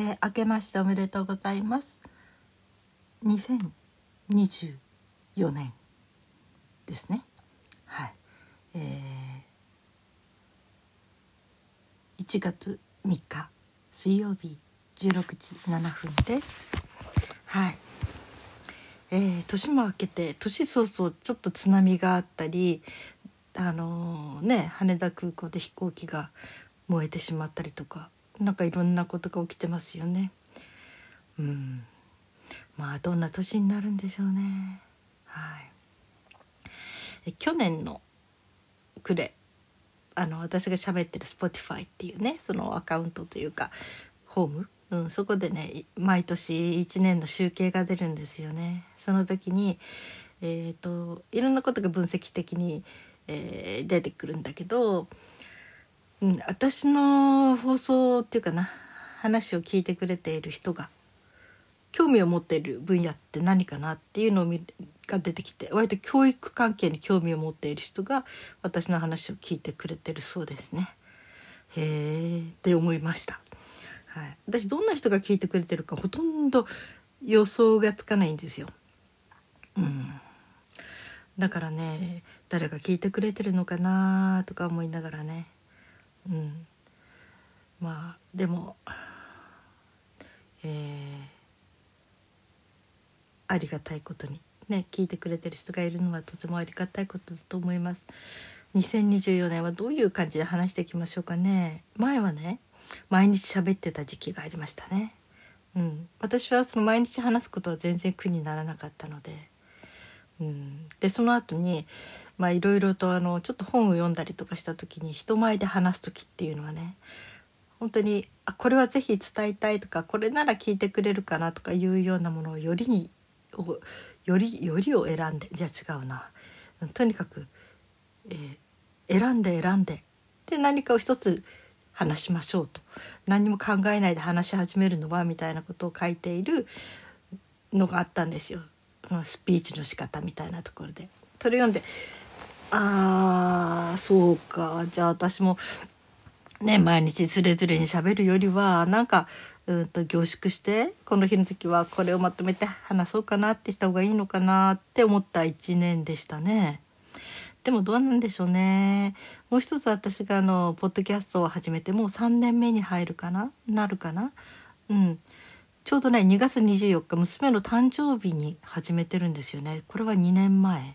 えー、明けましておめでとうございます。2024年ですね。はい。えー、1月3日水曜日16時7分です。はい。えー、年も明けて年早々ちょっと津波があったりあのー、ね羽田空港で飛行機が燃えてしまったりとかなんかいろんなことが起きてますよね。うんまあどんな年になるんでしょうね。はい、去年の暮れあの私が喋ってる Spotify っていうねそのアカウントというかホーム、うん、そこでね毎年1年の集計が出るんですよね。その時に、えーと、いろんなことが分析的に、えー、出てくるんだけどうん、私の放送っていうかな話を聞いてくれている人が興味を持っている分野って何かなっていうのが出てきて割と教育関係に興味を持っている人が私の話を聞いてくれてるそうですね。へえって思いました。はい、私どんな人が聞いてくれてるかほとんど予想がつかないんですよ。うん、だからね誰が聞いてくれてるのかなとか思いながらねうん。まあでもえー、ありがたいことにね聞いてくれてる人がいるのはとてもありがたいことだと思います。2024年はどういう感じで話していきましょうかね。前はね毎日喋ってた時期がありましたね。うん。私はその毎日話すことは全然苦にならなかったので。でその後にまあいろいろとあのちょっと本を読んだりとかした時に人前で話す時っていうのはね本当にあこれは是非伝えたいとかこれなら聞いてくれるかなとかいうようなものをよりによりよりを選んでいや違うな。とにかく、えー、選んで選んでで何かを一つ話しましょうと。何も考えないで話し始めるのはみたいなことを書いているのがあったんですよ。スピーチの仕方みたいなところでそれ読んであーそうかじゃあ私もね毎日つれづれにしゃべるよりはなんかうんと凝縮してこの日の時はこれをまとめて話そうかなってした方がいいのかなって思った一年でしたね。でもどうなんでしょうね。もう一つ私があのポッドキャストを始めてもう3年目に入るかな？なるかな？うん。ちょうどね2月24日娘の誕生日に始めてるんですよね。これは2年前。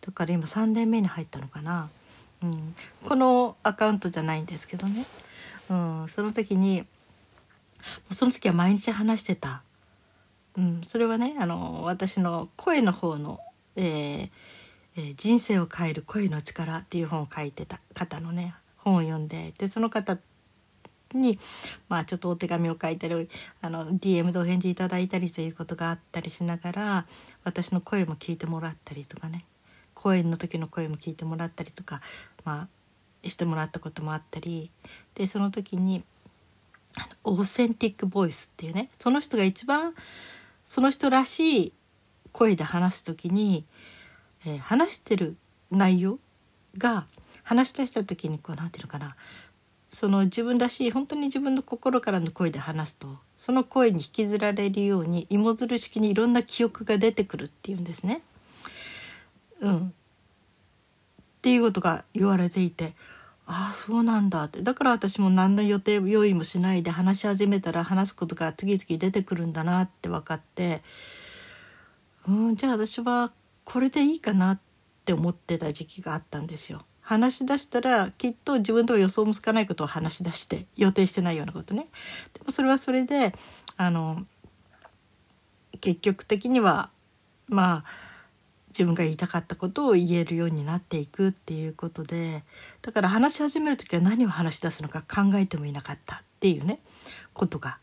だから今3年目に入ったのかな、うん、このアカウントじゃないんですけどね、うん、その時にその時は毎日話してた、うん、それはねあの私の声の方の、えーえー、人生を変える声の力」っていう本を書いてた方のね本を読んででその方に、まあ、ちょっとお手紙を書いたりあの DM でお返事いただいたりということがあったりしながら私の声も聞いてもらったりとかね。講演の時の声も聞いてもらったりとか、まあ、してもらったこともあったり。でその時にオーセンティックボイスっていうねその人が一番その人らしい声で話す時に、えー、話してる内容が話し出した時にこう何て言うのかなその自分らしい本当に自分の心からの声で話すとその声に引きずられるように芋づる式にいろんな記憶が出てくるっていうんですね。うん、っていうことが言われていてああそうなんだってだから私も何の予定用意もしないで話し始めたら話すことが次々出てくるんだなって分かってうんじゃあ私はこれでいいかなって思ってた時期があったんですよ。話し出したらきっと自分と予想もつかないことを話し出して予定してないようなことねでもそれはそれであの結局的にはまあ自分が言いたかったことを言えるようになっていくっていうことでだから話し始める時は何を話し出すのか考えてもいなかったっていうねことが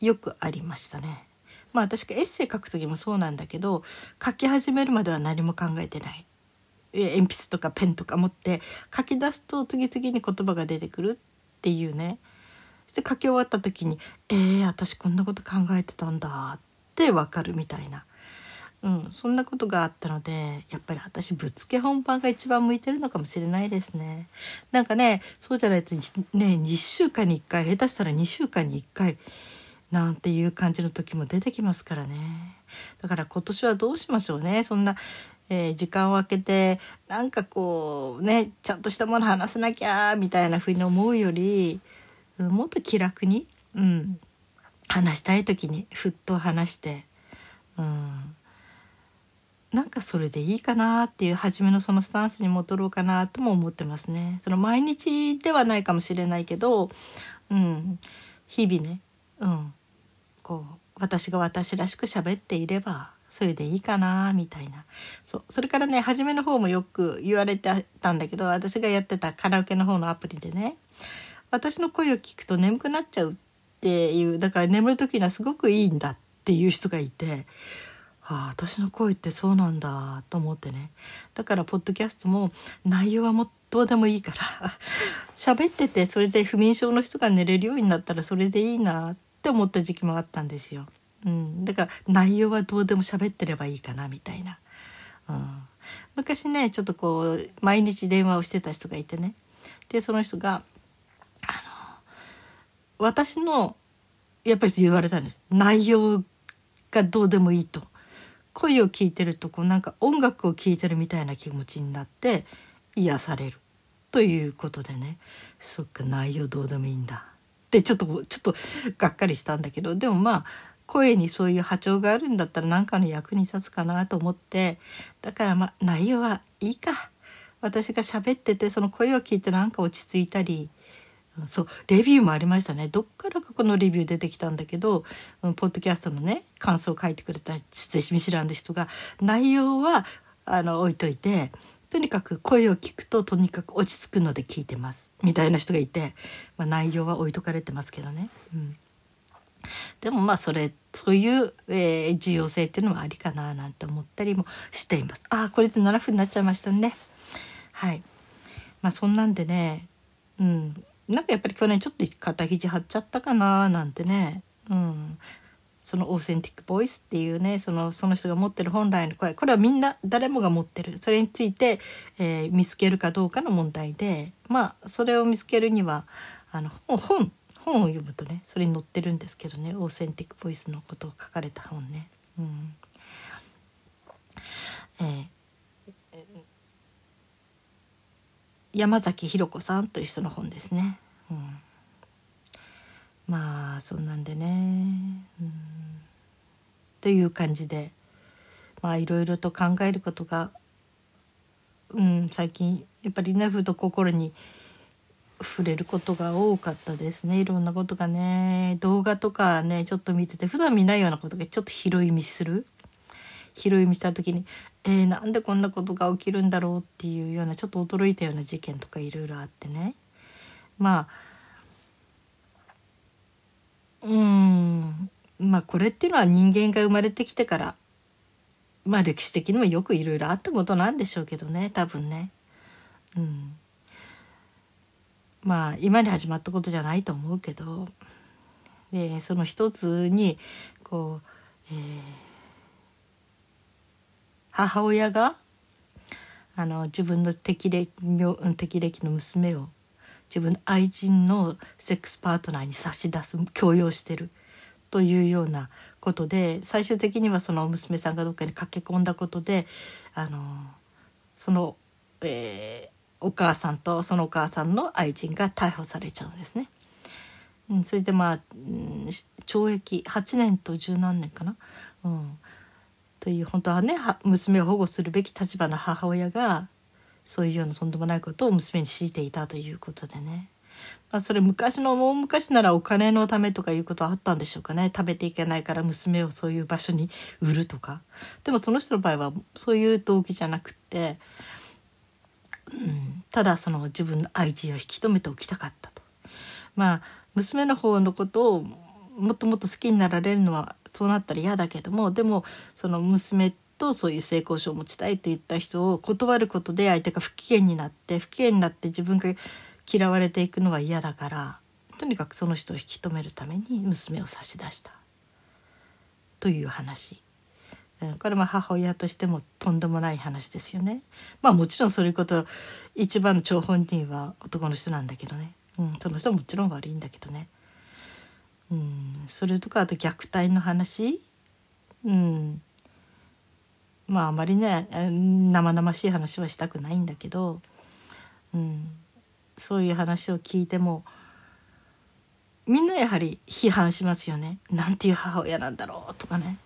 よくありましたね。まあ私がエッセイ書く時もそうなんだけど書き始めるまでは何も考えてない鉛筆とかペンとか持って書き出すと次々に言葉が出てくるっていうねそして書き終わった時に「えー、私こんなこと考えてたんだ」ってわかるみたいな、うん、そんなことがあったのでやっぱり私ぶっつけ本番が一番向いてるのかもしれないですね。なんかねそうじゃないとね1週間に1回下手したら2週間に1回なんていう感じの時も出てきますからね。だから今年はどうしましょうねそんな、えー、時間を空けてなんかこうねちゃんとしたもの話さなきゃみたいなふうに思うより、もっと気楽に、うん、話したい時にふっと話して。うんなんかそれでいいかなっていう初めのそのスタンスに戻ろうかなとも思ってますね。その毎日ではないかもしれないけど、うん、日々ね、うん、こう私が私らしく喋っていればそれでいいかなみたいな。そうそれからね初めの方もよく言われてたんだけど私がやってたカラオケの方のアプリでね。私の声を聞くと眠くなっちゃうっていうだから眠る時にはすごくいいんだっていう人がいてああ私の声ってそうなんだと思ってね。だからポッドキャストも内容はもうどうでもいいから 喋っててそれで不眠症の人が寝れるようになったらそれでいいなって思った時期もあったんですよ。うん、だから内容はどうでも喋ってればいいかなみたいな。うん、昔ねちょっとこう毎日電話をしてた人がいてね。でその人があの私のやっぱり言われたんです。内容がどうでもいいと。声を聞いてるとこうなんか音楽を聴いてるみたいな気持ちになって癒される。ということでね。そっか内容どうでもいいんだ。ってちょっとちょっとがっかりしたんだけど。でもまあ声にそういう波長があるんだったら何かの役に立つかなと思ってだからまあ内容はいいか。私が喋っててその声を聞いてなんか落ち着いたりそうレビューもありましたね。どっからかこのレビュー出てきたんだけどポッドキャストのね感想を書いてくれた見知らん人が内容はあの置いといてとにかく声を聞くととにかく落ち着くので聞いてます。みたいな人がいて、まあ、内容は置いとかれてますけどね。うん、でもまあそれそういう、えー、重要性っていうのはありかななんて思ったりもしています。あこれで7分になっちゃいましたね。はい。まあそんなんでね、うん、なんかやっぱり去年ちょっと肩肘張っちゃったかななんてね、うん、そのオーセンティックボイスっていうねそのその人が持ってる本来の声これはみんな誰もが持ってるそれについて、えー、見つけるかどうかの問題でまあそれを見つけるにはあの本本を読むとねそれに載ってるんですけどねオーセンティックボイスのことを書かれた本ね。うんえー山崎ひろ子さんという人の本ですね。うん、まあそんなんでね、うん、という感じでまあいろいろと考えることが、うん、最近やっぱりねふと心に触れることが多かったですね。いろんなことがね。動画とかねちょっと見てて普段見ないようなことがちょっと拾い見する？拾い見した時にえー、なんでこんなことが起きるんだろうっていうようなちょっと驚いたような事件とかいろいろあってね。まあうん。まあこれっていうのは人間が生まれてきてからまあ歴史的にもよくいろいろあったことなんでしょうけどね。多分ね。うん、まあ今に始まったことじゃないと思うけどでその一つにこう、えー母親があの自分の適齢適齢期の娘を自分の愛人のセックスパートナーに差し出す強要してるというようなことで最終的にはその娘さんがどっかに駆け込んだことであのその、えー、お母さんとそのお母さんの愛人が逮捕されちゃうんですね。うん、それでまあ、うん、懲役8年と十何年かな、うん、という本当はね娘を保護するべき立場の母親がそういうようなとんでもないことを娘に強いていたということでね、まあ、それ昔の大昔ならお金のためとかいうことはあったんでしょうかね。食べていけないから娘をそういう場所に売るとか。でもその人の場合はそういう動機じゃなくって、うん、ただその自分の愛人を引き止めておきたかったと。まあ娘の方のことをもっともっと好きになられるのはそうなったら嫌だけどもでもその娘とそういう性交渉を持ちたいと言った人を断ることで相手が不機嫌になって不機嫌になって自分が嫌われていくのは嫌だからとにかくその人を引き止めるために娘を差し出したという話これも母親としてもとんでもない話ですよね。まあもちろんそういうこと一番の張本人は男の人なんだけどね、うん、その人はもちろん悪いんだけどね。うん、それとかあと虐待の話、うん、まああまりね生々しい話はしたくないんだけど、うん、そういう話を聞いてもみんなやはり批判しますよね。なんていう母親なんだろうとかね。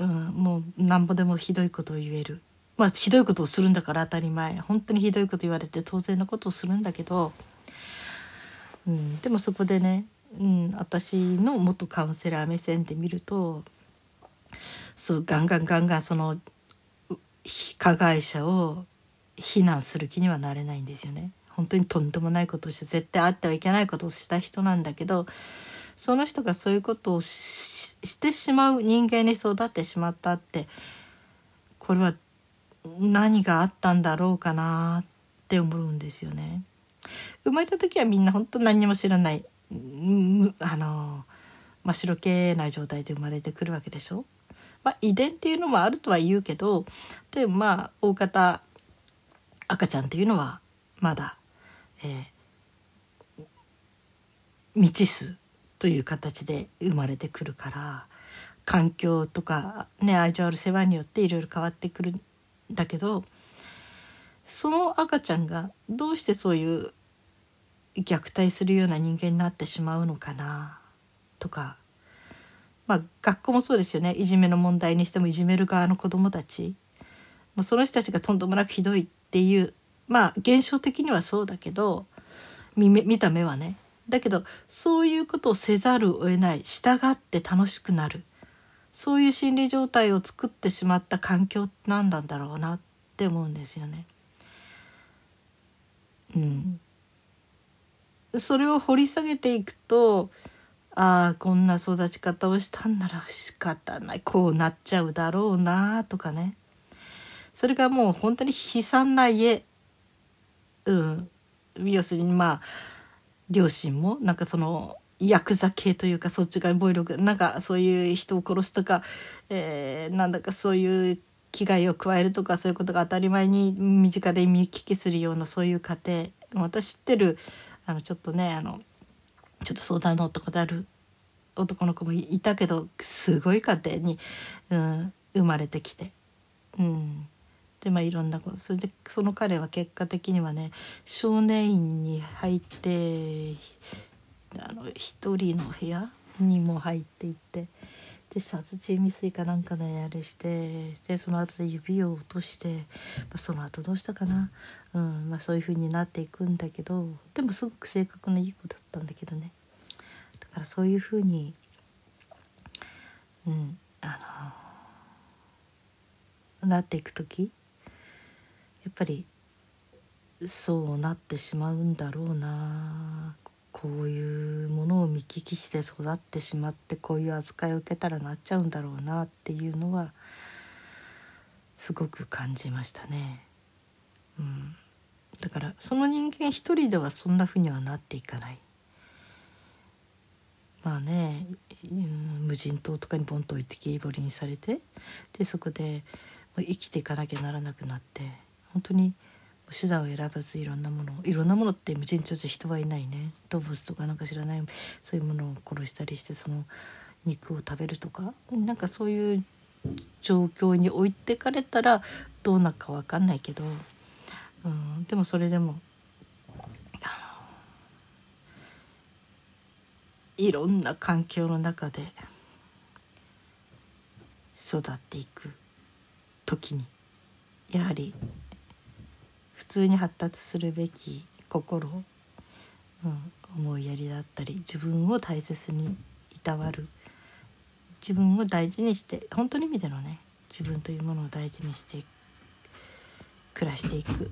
うん、もうなんぼでもひどいことを言える。まあひどいことをするんだから当たり前。本当にひどいこと言われて当然のことをするんだけど、うん、でもそこでね、うん、私の元カウンセラー目線で見るとそうガンガンガンガンその加害者を非難する気にはなれないんですよね。本当にとんでもないことをして絶対あってはいけないことをした人なんだけどその人がそういうことをしてしまう人間に育ってしまったってこれは何があったんだろうかなって思うんですよね。生まれた時はみんな本当何にも知らないあの真っ白けな状態で生まれてくるわけでしょ。まあ、遺伝っていうのもあるとは言うけどでもまあ大方赤ちゃんっていうのはまだ、えー、未知数という形で生まれてくるから環境とか、ね、愛情ある世話によっていろいろ変わってくるんだけどその赤ちゃんがどうしてそういう虐待するような人間になってしまうのかなとかまあ学校もそうですよね。いじめの問題にしてもいじめる側の子どもたち。もうその人たちがとんでもなくひどいっていうまあ現象的にはそうだけど見た目はねだけどそういうことをせざるを得ない。従って楽しくなる。そういう心理状態を作ってしまった環境って何なんだろうなって思うんですよね。うん、それを掘り下げていくとああこんな育ち方をしたんなら仕方ない。こうなっちゃうだろうなとかね。それがもう本当に悲惨な家。うん。要するにまあ両親もなんかそのヤクザ系というかそっち側に暴力なんかそういう人を殺すとか、えー、なんだかそういう危害を加えるとかそういうことが当たり前に身近で見聞きするようなそういう家庭。私知ってるあのちょっとねあのちょっと相談乗ったことある男の子もいたけどすごい家庭に、うん、生まれてきて、うん、でまあいろんなことそれでその彼は結果的にはね少年院に入ってあの一人の部屋にも入っていってで殺人未遂かなんかであれしてでその後で指を落として、まあ、その後どうしたかな、うんまあ、そういう風になっていくんだけどでもすごく性格のいい子だったんだけどね。だからそういう風にうんあのなっていく時やっぱりそうなってしまうんだろうなこういうものを見聞きして育ってしまってこういう扱いを受けたらなっちゃうんだろうなっていうのはすごく感じましたね。うん、だからその人間一人ではそんなふうにはなっていかない。まあね、無人島とかにボンと置いてきぼりにされてでそこで生きていかなきゃならなくなって本当に手段を選ばずいろんなものいろんなものって無人島じゃ人はいないね。動物とかなんか知らないそういうものを殺したりしてその肉を食べるとかなんかそういう状況に置いてかれたらどうなるか分かんないけど、うん、でもそれでもいろんな環境の中で育っていく時にやはり普通に発達するべき心、うん、思いやりだったり自分を大切にいたわる自分を大事にして本当の意味でのね自分というものを大事にして暮らしていく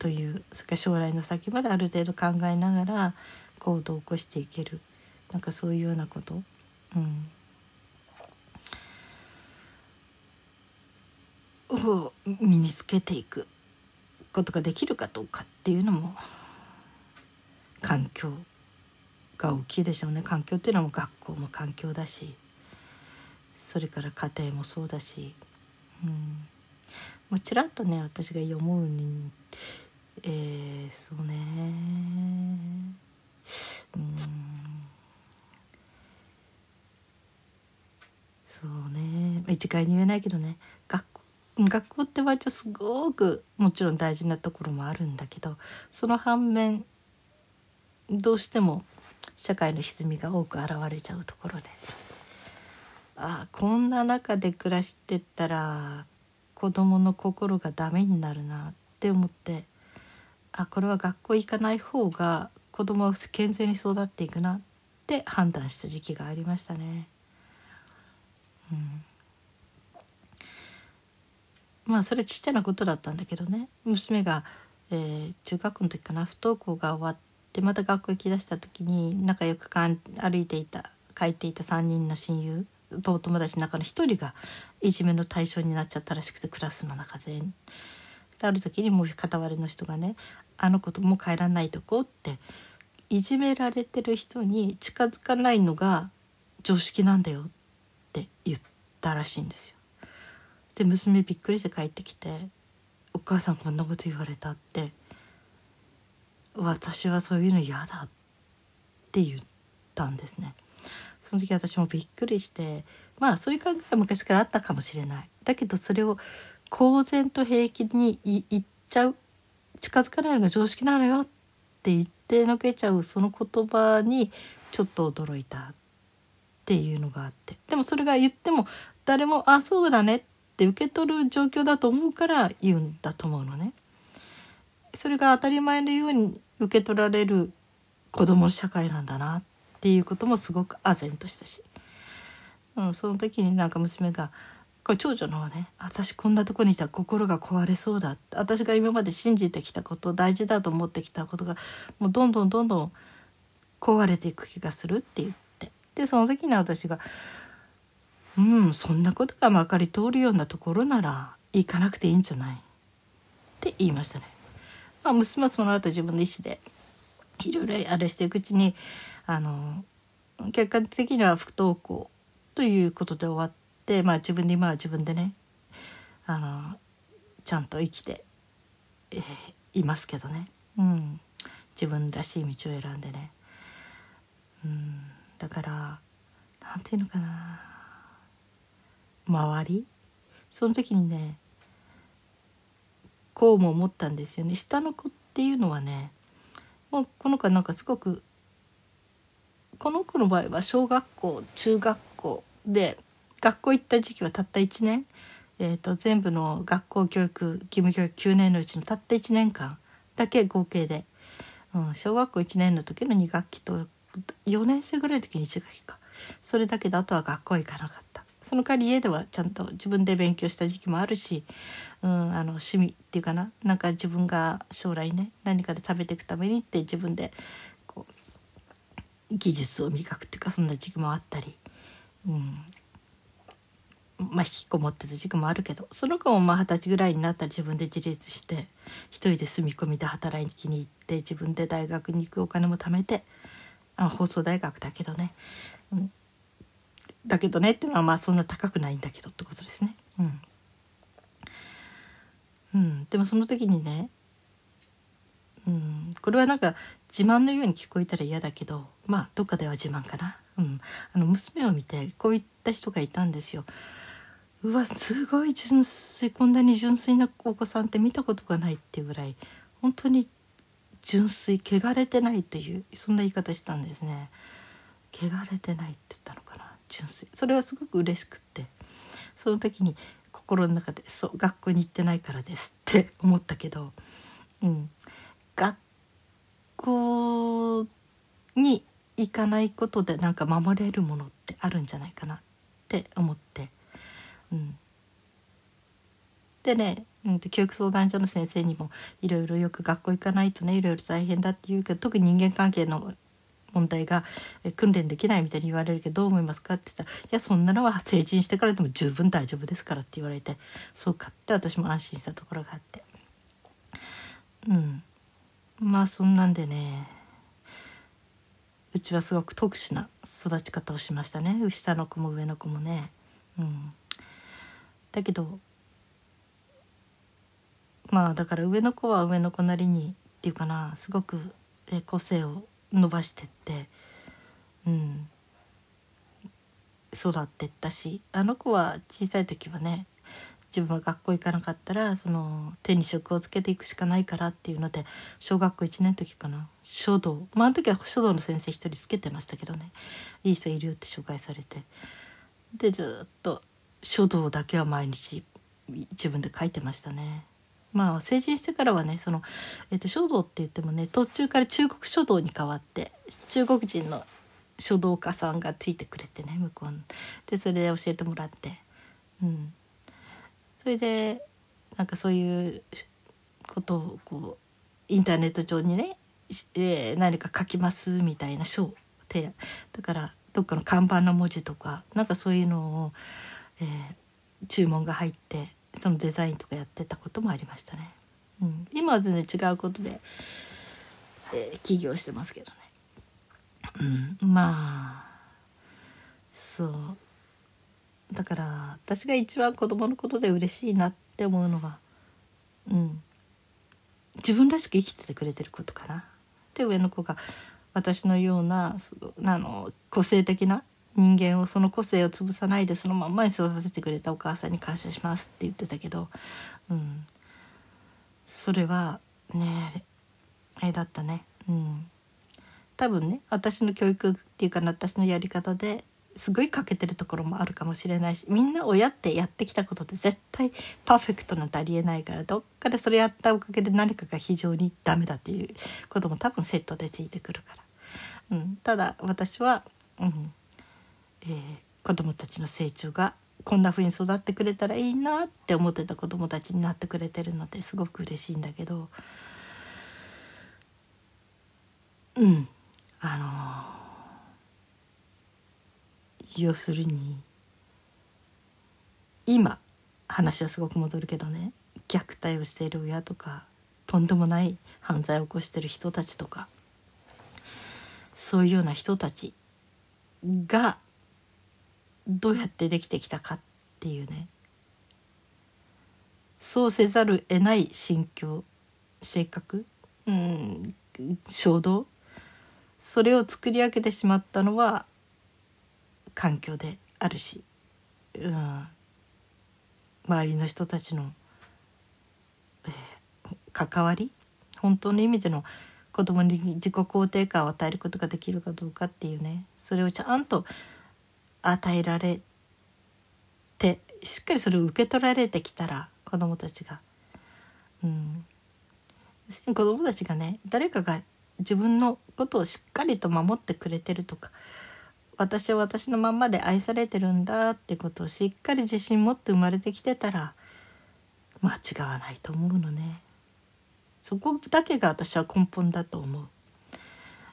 というそれから将来の先まである程度考えながら行動を起こしていけるなんかそういうようなこと、うん、を身につけていく。ことができるかどうかっていうのも環境が大きいでしょうね。環境っていうのはもう学校も環境だしそれから家庭もそうだし、うん、もうちらっとね私が思うにえー、そうね。うん。そうね。一概に言えないけどね。学校って割とすごくもちろん大事なところもあるんだけどその反面どうしても社会の歪みが多く現れちゃうところでああこんな中で暮らしてったら子供の心がダメになるなって思ってあこれは学校行かない方が子供は健全に育っていくなって判断した時期がありましたね。うんまあそれちっちゃなことだったんだけどね娘が、えー、中学校の時かな不登校が終わってまた学校行きだした時に仲良くかん歩いていた書いていた3人の親友とお友達の中の1人がいじめの対象になっちゃったらしくてクラスの中で。ある時にもう片割れの人がね「あの子とも帰らないとこ」っていじめられてる人に近づかないのが常識なんだよって言ったらしいんですよ。で娘びっくりして帰ってきて「お母さんこんなこと言われた」って「私はそういうの嫌だ」って言ったんですね。その時私もびっくりしてまあそういう考えは昔からあったかもしれない。だけどそれを公然と平気に言っちゃう近づかないのが常識なのよって言ってのけちゃうその言葉にちょっと驚いたっていうのがあってでもそれが言っても誰も「あそうだね」って受け取る状況だと思うから言うんだと思うのね。それが当たり前のように受け取られる子供の社会なんだなっていうこともすごく唖然としたし、うん、その時になんか娘がこれ長女の方ね私こんなとこにいたら心が壊れそうだ。私が今まで信じてきたこと大事だと思ってきたことがもうどんどんどんどん壊れていく気がするって言って。でその時に私がうんそんなことがまかり通るようなところなら行かなくていいんじゃない？って言いましたね。まあ、娘はその後自分の意思でいろいろあれしていくうちにあの結果的には不登校ということで終わって、まあ、自分で今は自分でねあのちゃんと生きて、えー、いますけどね、うん、自分らしい道を選んでね、うん、だからなんていうのかな。周り？その時にねこうも思ったんですよね。下の子っていうのはねもうこの子はなんかすごくこの子の場合は小学校中学校で学校行った時期はたった1年、えーと、全部の学校教育義務教育9年のうちのたった1年間だけ合計で、うん、小学校1年の時の2学期と4年生ぐらいの時に1学期か。それだけであとは学校行かなかった。その代わり家ではちゃんと自分で勉強した時期もあるし、うん、あの趣味っていうかな。なんか自分が将来ね何かで食べていくためにって自分でこう技術を磨くっていうかそんな時期もあったり、うん、まあ引きこもってた時期もあるけどその子もまあ二十歳ぐらいになったら自分で自立して一人で住み込みで働きに行って自分で大学に行くお金も貯めてあ放送大学だけどね、うん、だけどねっていうのはまあそんな高くないんだけどってことですね。うん、うん、でもその時にね、うん、これはなんか自慢のように聞こえたら嫌だけどまあどっかでは自慢かな、うん、あの娘を見てこういった人がいたんですよ。うわすごい純粋こんなに純粋なお子さんって見たことがないっていうぐらい本当に純粋汚れてないというそんな言い方したんですね。汚れてないって言ったのかな純粋それはすごく嬉しくって。その時に心の中で「そう学校に行ってないからです」って 思ったけど、うん、学校に行かないことでなんか守れるものってあるんじゃないかなって思って、うん、でね、うん、教育相談所の先生にもいろいろよく学校行かないとねいろいろ大変だって言うけど特に人間関係の問題が訓練できないみたいに言われるけどどう思いますか？って言ったら「いやそんなのは成人してからでも十分大丈夫ですから」って言われてそうかって私も安心したところがあって。うん。まあそんなんでねうちはすごく特殊な育ち方をしましたね。下の子も上の子もね。うん、だけどまあだから上の子は上の子なりにっていうかなすごく個性を伸ばしてって、うん、育ってったし。あの子は小さい時はね自分は学校行かなかったらその手に職をつけていくしかないからっていうので小学校1年の時かな。書道。まああの時は書道の先生一人つけてましたけどね。いい人いるよって紹介されて。でずっと書道だけは毎日自分で書いてましたね。まあ成人してからはねその、えー、と書道って言ってもね途中から中国書道に変わって中国人の書道家さんがついてくれてね向こうでそれで教えてもらって。うん。それでなんかそういうことをこうインターネット上にね、えー何か書きますみたいな書提案。だからどっかの看板の文字とかなんかそういうのを、えー注文が入ってそのデザインとかやってたこともありましたね。うん、今は全然違うことで、えー起業してますけどね。うん、まあそうだから私が一番子供のことで嬉しいなって思うのは、うん、自分らしく生きててくれてることかな。で上の子が私のようなあの個性的な人間をその個性を潰さないでそのまんまに育ててくれたお母さんに感謝しますって言ってたけど、うん、それはねあれだったね。うん。多分ね私の教育っていうか私のやり方ですごい欠けてるところもあるかもしれないしみんな親ってやってきたことって絶対パーフェクトなんてありえないからどっかでそれやったおかげで何かが非常にダメだっていうことも多分セットでついてくるから、うん、ただ私は、うん。えー子供たちの成長がこんな風に育ってくれたらいいなって思ってた子供たちになってくれてるのですごく嬉しいんだけどうんあの要するに今話はすごく戻るけどね虐待をしている親とかとんでもない犯罪を起こしてる人たちとかそういうような人たちがどうやってできてきたかっていうね。そうせざる得ない心境性格うん衝動それを作り上げてしまったのは環境であるし、うん、周りの人たちの、えー関わり本当の意味での子供に自己肯定感を与えることができるかどうかっていうね。それをちゃんと与えられてしっかりそれを受け取られてきたら子供たちが。うん。子供たちがね誰かが自分のことをしっかりと守ってくれてるとか私は私のまんまで愛されてるんだってことをしっかり自信持って生まれてきてたら間違わないと思うのね。そこだけが私は根本だと思う。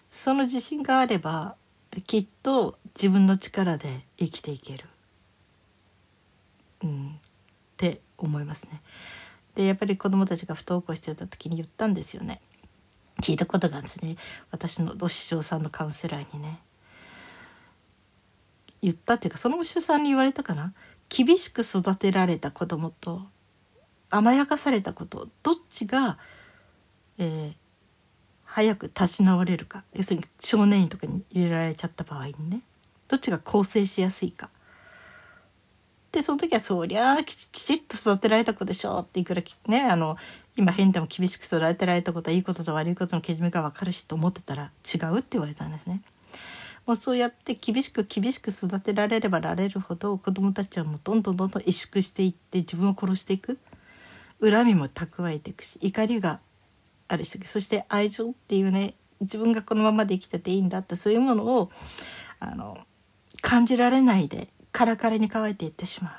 その自信があればきっと自分の力で生きていける、うん、って思いますね。でやっぱり子供たちが不登校してた時に言ったんですよね。聞いたことがあるんですね。私のお師匠さんのカウンセラーにね。言ったっていうかそのお師匠さんに言われたかな。厳しく育てられた子供と甘やかされたことどっちが、えー早く立ち直れるか。要するに少年院とかに入れられちゃった場合にね。どっちが更生しやすいか。でその時はそりゃあきちっと育てられた子でしょうっていくらねあの今変でも厳しく育てられたことはいいことと悪いことのけじめが分かるしと思ってたら違うって言われたんですね。もうそうやって厳しく厳しく育てられればられるほど子どもたちはもうどんどんどんどん萎縮していって自分を殺していく。恨みも蓄えていくし怒りがあるしそして愛情っていうね自分がこのままで生きてていいんだってそういうものをあの感じられないでカラカラに乾いていってしまう。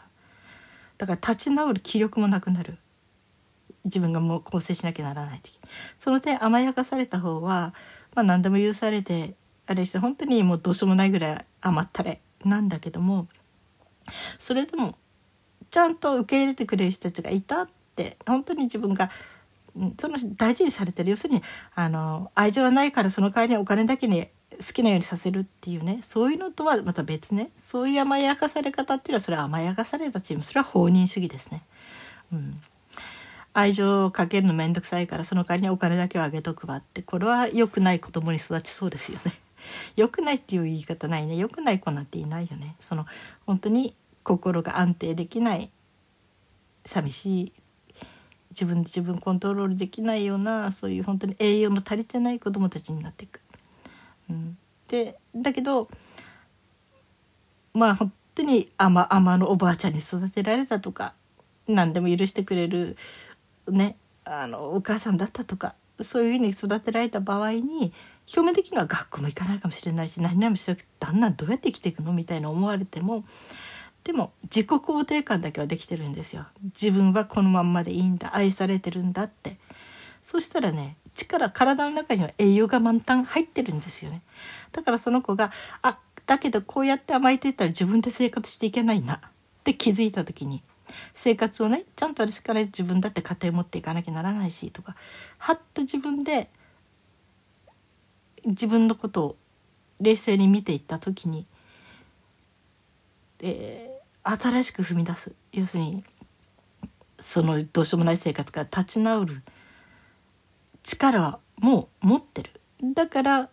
だから立ち直る気力もなくなる。自分がもう構成しなきゃならない時。その点甘やかされた方は、まあ、何でも許されてあれして本当にもうどうしようもないぐらい甘ったれ。なんだけどもそれでもちゃんと受け入れてくれる人たちがいたって本当に自分がその大事にされてる。要するにあの愛情はないからその代わりにお金だけに好きなようにさせるっていうね。そういうのとはまた別ね。そういう甘やかされ方っていうのはそれは甘やかされたチーム。それは放任主義ですね。うん。愛情をかけるの面倒くさいからその代わりにお金だけはあげとくわって。これは良くない子供に育ちそうですよね。良くないっていう言い方ないね。良くない子なんていないよね。その本当に心が安定できない寂しい自分で自分コントロールできないようなそういう本当に栄養の足りてない子どもたちになっていく。うん、でだけどまあ本当に甘々のおばあちゃんに育てられたとか何でも許してくれるねあのお母さんだったとかそういうふうに育てられた場合に表面的には学校も行かないかもしれないし何々もしなくて旦那どうやって生きていくの？みたいな思われてもでも自己肯定感だけはできてるんですよ。自分はこのまんまでいいんだ。愛されてるんだって。そしたらね力体の中には栄養が満タン入ってるんですよね。だからその子があだけどこうやって甘えていったら自分で生活していけないな。って気づいた時に生活をねちゃんと私から自分だって家庭持っていかなきゃならないしとかはっと自分で自分のことを冷静に見ていった時に、え新しく踏み出す。要するにそのどうしようもない生活から立ち直る。力はもう持ってる。だから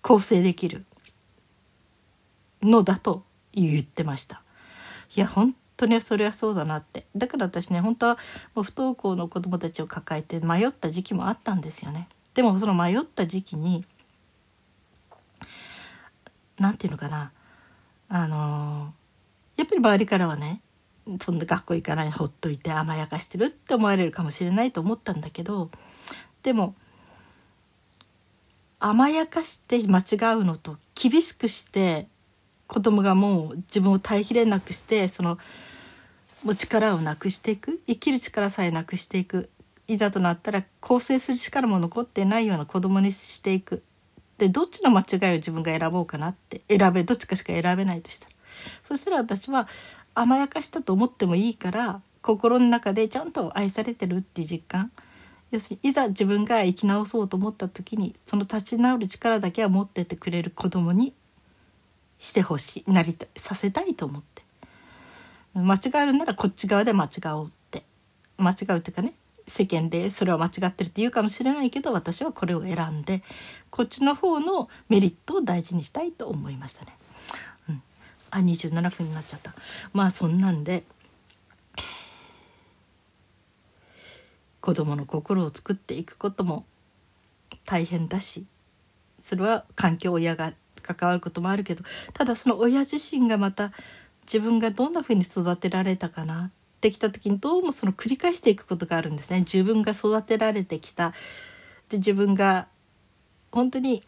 構成できる。のだと言ってました。いや本当にそれはそうだなって。だから私ね本当はもう不登校の子供たちを抱えて迷った時期もあったんですよね。でもその迷った時期に何て言うのかな。あのやっぱり周りからはねそんな学校行かないほっといて甘やかしてるって思われるかもしれないと思ったんだけどでも甘やかして間違うのと厳しくして子供がもう自分を耐えきれなくしてそのもう力をなくしていく生きる力さえなくしていくいざとなったら構成する力も残ってないような子供にしていく。でどっちの間違いを自分が選ぼうかなって選べどっちかしか選べないとしたらそしたら私は甘やかしたと思ってもいいから心の中でちゃんと愛されてるっていう実感。要するにいざ自分が生き直そうと思った時にその立ち直る力だけは持っててくれる子供にしてほしい。なりたさせたいと思って。間違えるならこっち側で間違おうって。間違うっていうかね世間でそれは間違ってるって言うかもしれないけど私はこれを選んでこっちの方のメリットを大事にしたいと思いましたね。あ27分になっちゃった。まあそんなんで子供の心を作っていくことも大変だしそれは環境親が関わることもあるけどただその親自身がまた自分がどんなふうに育てられたかなってきた時にどうもその繰り返していくことがあるんですね。自分が育てられてきた。で自分が本当に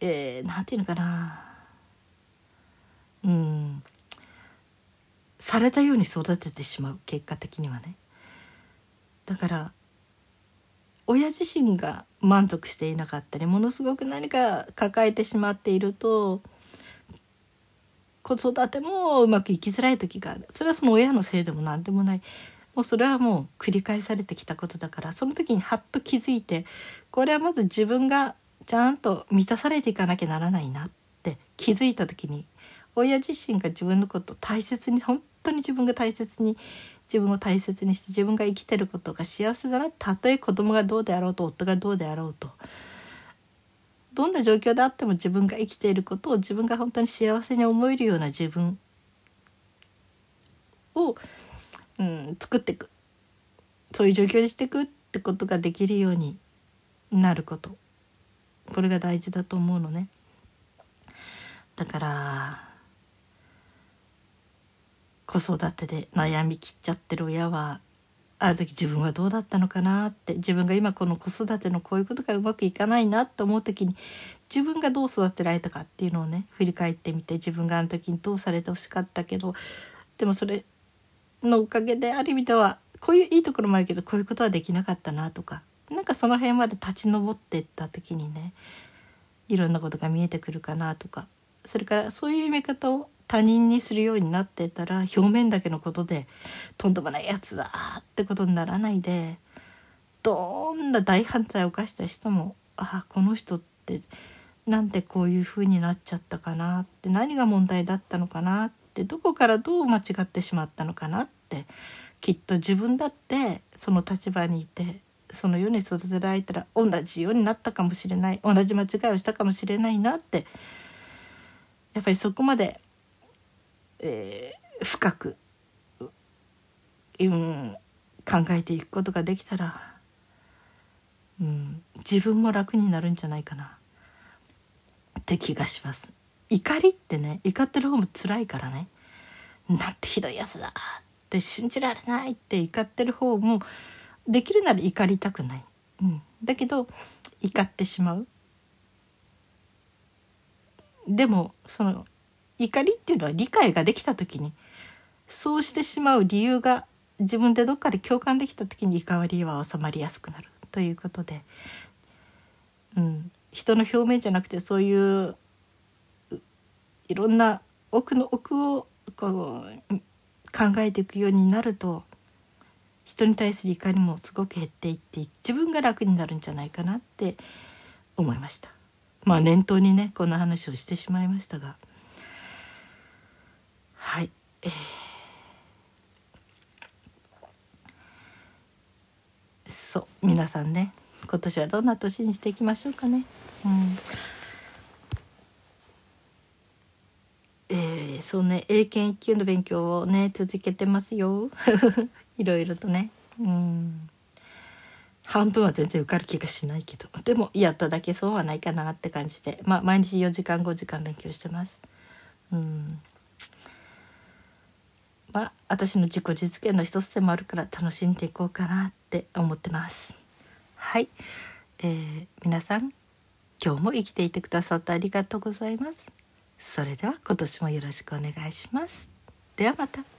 何、えー、て言うのかな。うん。されたように育ててしまう結果的にはね。だから親自身が満足していなかったりものすごく何か抱えてしまっていると子育てもうまくいきづらい時がある。それはその親のせいでも何でもない。もうそれはもう繰り返されてきたことだからその時にハッと気づいてこれはまず自分がちゃんと満たされていかなきゃならないなって気づいた時に親自身が自分のことを大切に本当に自分が大切に自分を大切にして自分が生きてることが幸せだな。たとえ子供がどうであろうと夫がどうであろうと。どんな状況であっても自分が生きていることを自分が本当に幸せに思えるような自分を、うん、作っていく。そういう状況にしていくってことができるようになること。これが大事だと思うのね。だから子育てで悩みきっちゃってる親はある時自分はどうだったのかなって自分が今この子育てのこういうことがうまくいかないなと思う時に自分がどう育てられたかっていうのをね振り返ってみて自分があの時にどうされてほしかったけどでもそれのおかげである意味ではこういういいところもあるけどこういうことはできなかったなとかなんかその辺まで立ち上ってった時にねいろんなことが見えてくるかなとかそれからそういう見方を他人にするようになってたら表面だけのことでとんでもないやつだってことにならないでどんな大犯罪を犯した人もああこの人ってなんでこういう風になっちゃったかなって何が問題だったのかなってどこからどう間違ってしまったのかなってきっと自分だってその立場にいてそのように育てられたら同じようになったかもしれない同じ間違いをしたかもしれないなってやっぱりそこまで、えー、深く、うん、考えていくことができたら、うん、自分も楽になるんじゃないかなって気がします。怒りってね怒ってる方も辛いからねなんてひどいやつだって信じられないって怒ってる方もできるなら怒りたくない、うん、だけど怒ってしまうでもその怒りっていうのは理解ができた時にそうしてしまう理由が自分でどっかで共感できた時に怒りは収まりやすくなるということで、うん、人の表面じゃなくてそういういろんな奥の奥をこう考えていくようになると人に対する怒りもすごく減っていって自分が楽になるんじゃないかなって思いました。まあ念頭にねこんな話をしてしまいましたが。はい、えー、そう皆さんね今年はどんな年にしていきましょうかね。うん。えー、そうね英検1級の勉強をね続けてますよ。いろいろとね。うん。半分は全然受かる気がしないけど。でもやっただけそうはないかなって感じで。まあ毎日4時間5時間勉強してます。うん。まあ私の自己実現の一つでもあるから楽しんでいこうかなって思ってます。はい、えー、皆さん今日も生きていてくださってありがとうございます。それでは今年もよろしくお願いします。ではまた。